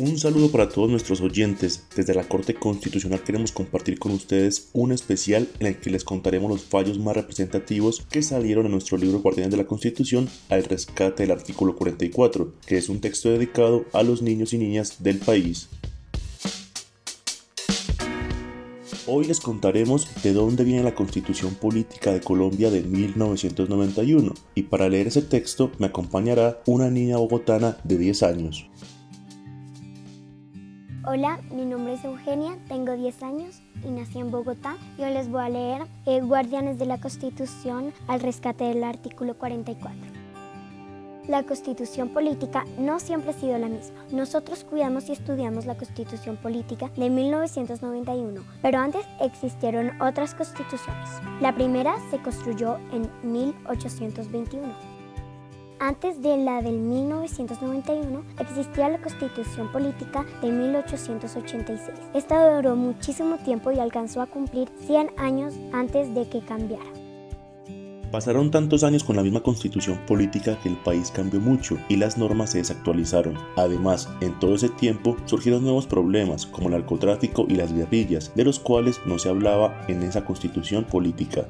Un saludo para todos nuestros oyentes. Desde la Corte Constitucional queremos compartir con ustedes un especial en el que les contaremos los fallos más representativos que salieron en nuestro libro Guardianes de la Constitución al rescate del artículo 44, que es un texto dedicado a los niños y niñas del país. Hoy les contaremos de dónde viene la Constitución Política de Colombia de 1991 y para leer ese texto me acompañará una niña bogotana de 10 años. Hola, mi nombre es Eugenia, tengo 10 años y nací en Bogotá. Yo les voy a leer eh, Guardianes de la Constitución al rescate del artículo 44. La constitución política no siempre ha sido la misma. Nosotros cuidamos y estudiamos la constitución política de 1991, pero antes existieron otras constituciones. La primera se construyó en 1821 antes de la del 1991 existía la Constitución Política de 1886. Esta duró muchísimo tiempo y alcanzó a cumplir 100 años antes de que cambiara. Pasaron tantos años con la misma constitución política que el país cambió mucho y las normas se desactualizaron. Además, en todo ese tiempo surgieron nuevos problemas como el narcotráfico y las guerrillas, de los cuales no se hablaba en esa constitución política.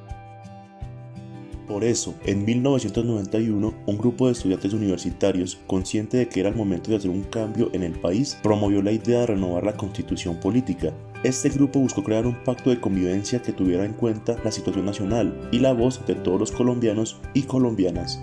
Por eso, en 1991, un grupo de estudiantes universitarios, consciente de que era el momento de hacer un cambio en el país, promovió la idea de renovar la constitución política. Este grupo buscó crear un pacto de convivencia que tuviera en cuenta la situación nacional y la voz de todos los colombianos y colombianas.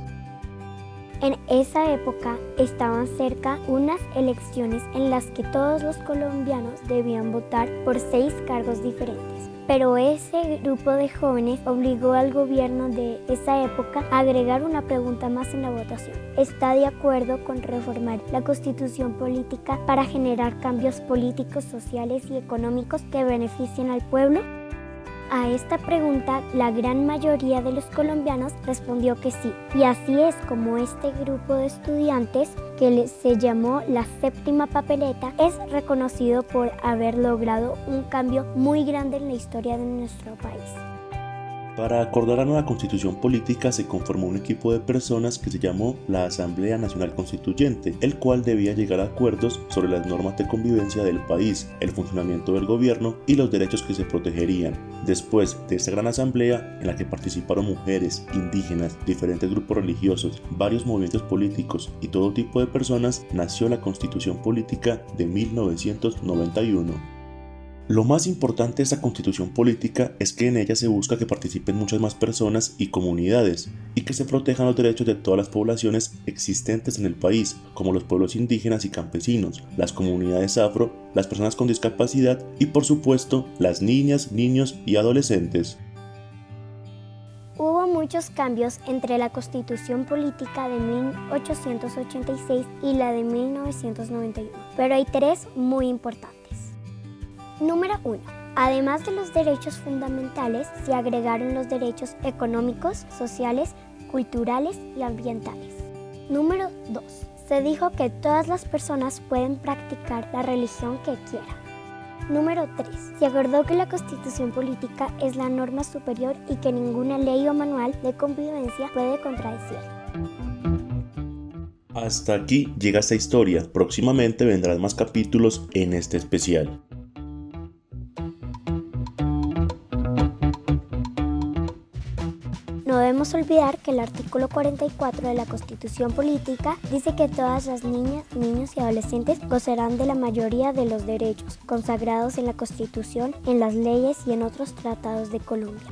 En esa época estaban cerca unas elecciones en las que todos los colombianos debían votar por seis cargos diferentes pero ese grupo de jóvenes obligó al gobierno de esa época a agregar una pregunta más en la votación. ¿Está de acuerdo con reformar la constitución política para generar cambios políticos, sociales y económicos que beneficien al pueblo? A esta pregunta, la gran mayoría de los colombianos respondió que sí. Y así es como este grupo de estudiantes, que se llamó la séptima papeleta, es reconocido por haber logrado un cambio muy grande en la historia de nuestro país. Para acordar la nueva constitución política se conformó un equipo de personas que se llamó la Asamblea Nacional Constituyente, el cual debía llegar a acuerdos sobre las normas de convivencia del país, el funcionamiento del gobierno y los derechos que se protegerían. Después de esta gran asamblea, en la que participaron mujeres, indígenas, diferentes grupos religiosos, varios movimientos políticos y todo tipo de personas, nació la Constitución Política de 1991. Lo más importante de esta constitución política es que en ella se busca que participen muchas más personas y comunidades y que se protejan los derechos de todas las poblaciones existentes en el país, como los pueblos indígenas y campesinos, las comunidades afro, las personas con discapacidad y por supuesto las niñas, niños y adolescentes. Hubo muchos cambios entre la constitución política de 1886 y la de 1991, pero hay tres muy importantes. Número 1. Además de los derechos fundamentales, se agregaron los derechos económicos, sociales, culturales y ambientales. Número 2. Se dijo que todas las personas pueden practicar la religión que quieran. Número 3. Se acordó que la constitución política es la norma superior y que ninguna ley o manual de convivencia puede contradecir. Hasta aquí llega esta historia. Próximamente vendrán más capítulos en este especial. No debemos olvidar que el artículo 44 de la Constitución Política dice que todas las niñas, niños y adolescentes gozarán de la mayoría de los derechos consagrados en la Constitución, en las leyes y en otros tratados de Colombia.